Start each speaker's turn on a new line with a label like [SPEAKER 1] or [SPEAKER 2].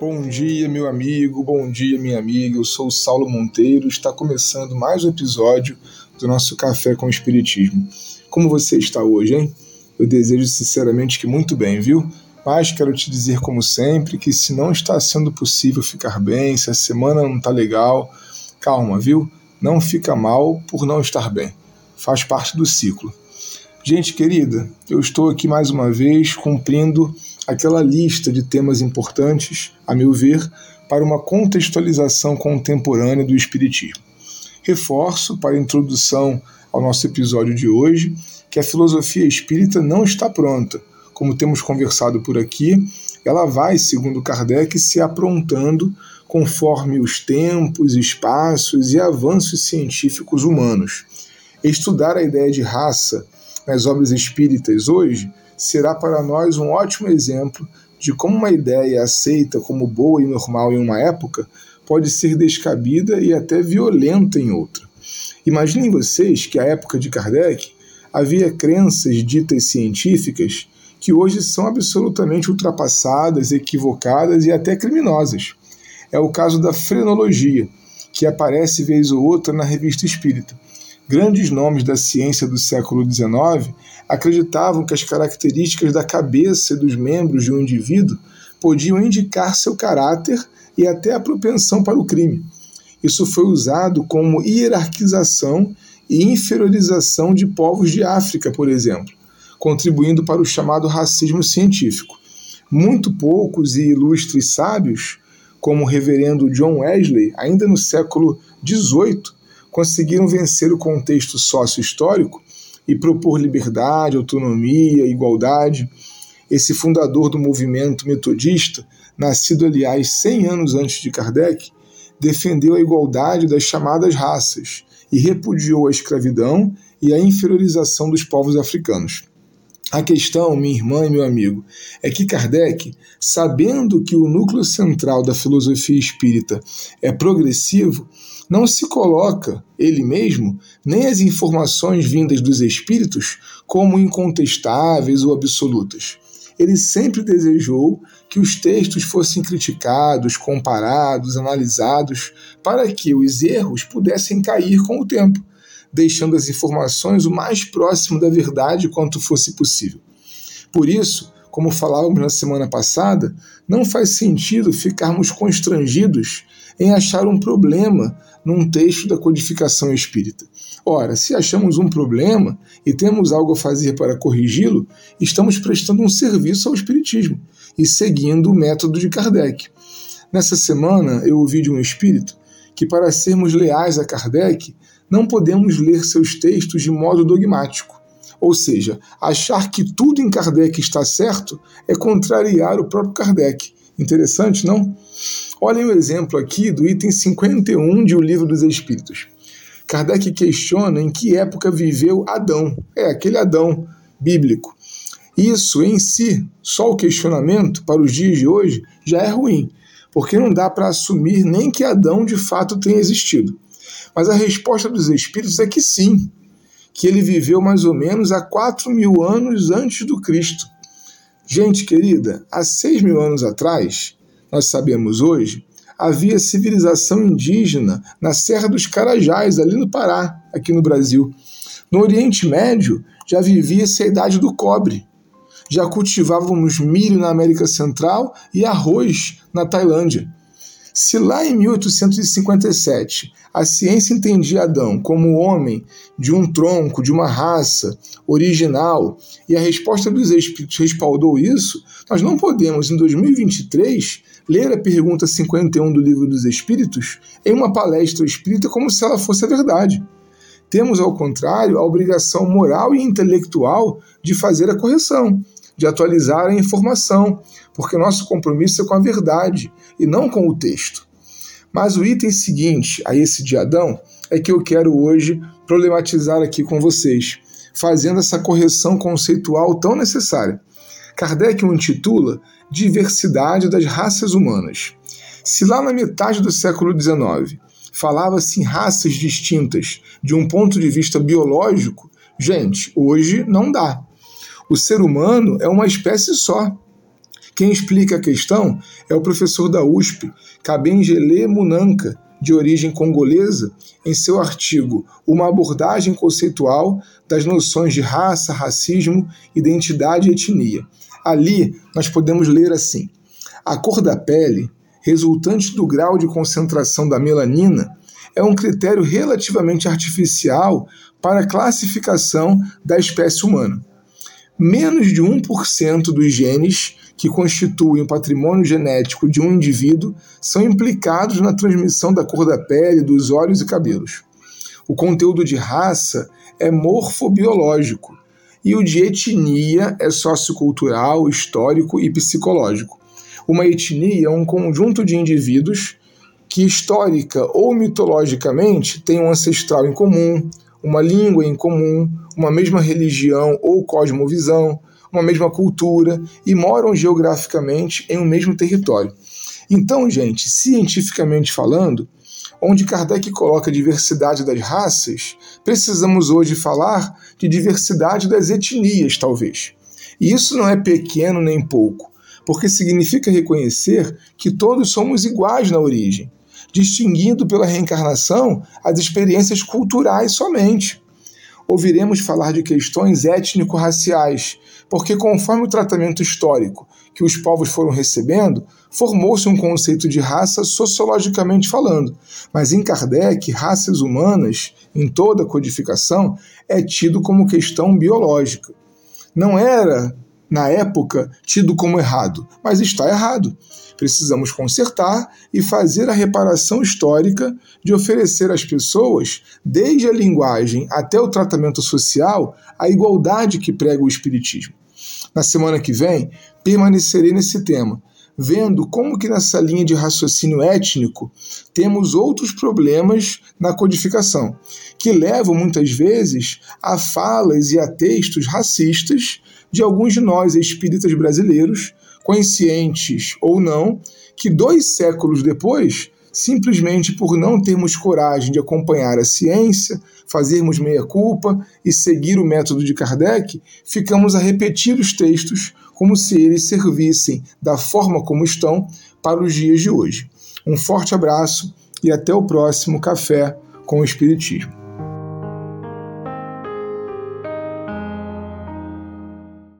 [SPEAKER 1] Bom dia, meu amigo, bom dia, minha amiga. Eu sou o Saulo Monteiro. Está começando mais um episódio do nosso Café com Espiritismo. Como você está hoje, hein? Eu desejo sinceramente que muito bem, viu? Mas quero te dizer, como sempre, que se não está sendo possível ficar bem, se a semana não está legal, calma, viu? Não fica mal por não estar bem. Faz parte do ciclo. Gente querida, eu estou aqui mais uma vez cumprindo aquela lista de temas importantes, a meu ver, para uma contextualização contemporânea do Espiritismo. Reforço, para a introdução ao nosso episódio de hoje, que a filosofia espírita não está pronta. Como temos conversado por aqui, ela vai, segundo Kardec, se aprontando conforme os tempos, espaços e avanços científicos humanos. Estudar a ideia de raça nas obras espíritas hoje será para nós um ótimo exemplo de como uma ideia aceita como boa e normal em uma época pode ser descabida e até violenta em outra. Imaginem vocês que à época de Kardec havia crenças ditas científicas que hoje são absolutamente ultrapassadas, equivocadas e até criminosas. É o caso da frenologia, que aparece vez ou outra na revista espírita Grandes nomes da ciência do século XIX acreditavam que as características da cabeça e dos membros de um indivíduo podiam indicar seu caráter e até a propensão para o crime. Isso foi usado como hierarquização e inferiorização de povos de África, por exemplo, contribuindo para o chamado racismo científico. Muito poucos e ilustres sábios, como o reverendo John Wesley, ainda no século XVIII, conseguiram vencer o contexto sócio-histórico e propor liberdade, autonomia, igualdade. Esse fundador do movimento metodista, nascido aliás 100 anos antes de Kardec, defendeu a igualdade das chamadas raças e repudiou a escravidão e a inferiorização dos povos africanos. A questão, minha irmã e meu amigo, é que Kardec, sabendo que o núcleo central da filosofia espírita é progressivo, não se coloca, ele mesmo, nem as informações vindas dos espíritos como incontestáveis ou absolutas. Ele sempre desejou que os textos fossem criticados, comparados, analisados, para que os erros pudessem cair com o tempo deixando as informações o mais próximo da verdade quanto fosse possível. Por isso, como falávamos na semana passada, não faz sentido ficarmos constrangidos em achar um problema num texto da codificação espírita. Ora, se achamos um problema e temos algo a fazer para corrigi-lo, estamos prestando um serviço ao Espiritismo e seguindo o método de Kardec. Nessa semana, eu ouvi de um espírito que, para sermos leais a Kardec, não podemos ler seus textos de modo dogmático. Ou seja, achar que tudo em Kardec está certo é contrariar o próprio Kardec. Interessante, não? Olhem o exemplo aqui do item 51 de O Livro dos Espíritos. Kardec questiona em que época viveu Adão. É, aquele Adão bíblico. Isso em si, só o questionamento para os dias de hoje, já é ruim, porque não dá para assumir nem que Adão de fato tenha existido. Mas a resposta dos espíritos é que sim, que ele viveu mais ou menos há 4 mil anos antes do Cristo. Gente querida, há 6 mil anos atrás, nós sabemos hoje, havia civilização indígena na Serra dos Carajás, ali no Pará, aqui no Brasil. No Oriente Médio já vivia-se a idade do cobre. Já cultivávamos milho na América Central e arroz na Tailândia. Se lá em 1857 a ciência entendia Adão como homem de um tronco, de uma raça original, e a resposta dos Espíritos respaldou isso, nós não podemos, em 2023, ler a pergunta 51 do Livro dos Espíritos em uma palestra espírita como se ela fosse a verdade. Temos, ao contrário, a obrigação moral e intelectual de fazer a correção, de atualizar a informação, porque nosso compromisso é com a verdade e não com o texto. Mas o item seguinte a esse de Adão é que eu quero hoje problematizar aqui com vocês, fazendo essa correção conceitual tão necessária. Kardec o intitula Diversidade das Raças Humanas. Se lá na metade do século XIX falava-se em raças distintas de um ponto de vista biológico, gente, hoje não dá. O ser humano é uma espécie só Quem explica a questão é o professor da USP, Kabengele Munanka, de origem congolesa, em seu artigo Uma abordagem conceitual das noções de raça, racismo, identidade e etnia. Ali nós podemos ler assim: a cor da pele, resultante do grau de concentração da melanina, é um critério relativamente artificial para a classificação da espécie humana. Menos de 1% dos genes que constituem o patrimônio genético de um indivíduo são implicados na transmissão da cor da pele, dos olhos e cabelos. O conteúdo de raça é morfobiológico e o de etnia é sociocultural, histórico e psicológico. Uma etnia é um conjunto de indivíduos que histórica ou mitologicamente têm um ancestral em comum, uma língua em comum, uma mesma religião ou cosmovisão, uma mesma cultura e moram geograficamente em um mesmo território. Então, gente, cientificamente falando, onde Kardec coloca a diversidade das raças, precisamos hoje falar de diversidade das etnias, talvez. E isso não é pequeno nem pouco, porque significa reconhecer que todos somos iguais na origem, distinguindo pela reencarnação as experiências culturais somente ouviremos falar de questões étnico-raciais, porque conforme o tratamento histórico que os povos foram recebendo, formou-se um conceito de raça sociologicamente falando. Mas em Kardec, raças humanas, em toda codificação, é tido como questão biológica. Não era, na época, tido como errado, mas está errado. Precisamos consertar e fazer a reparação histórica de oferecer às pessoas, desde a linguagem até o tratamento social, a igualdade que prega o Espiritismo. Na semana que vem, permanecerei nesse tema, vendo como que nessa linha de raciocínio étnico temos outros problemas na codificação, que levam muitas vezes a falas e a textos racistas de alguns de nós espíritas brasileiros conscientes ou não, que dois séculos depois, simplesmente por não termos coragem de acompanhar a ciência, fazermos meia-culpa e seguir o método de Kardec, ficamos a repetir os textos como se eles servissem da forma como estão para os dias de hoje. Um forte abraço e até o próximo Café com o Espiritismo.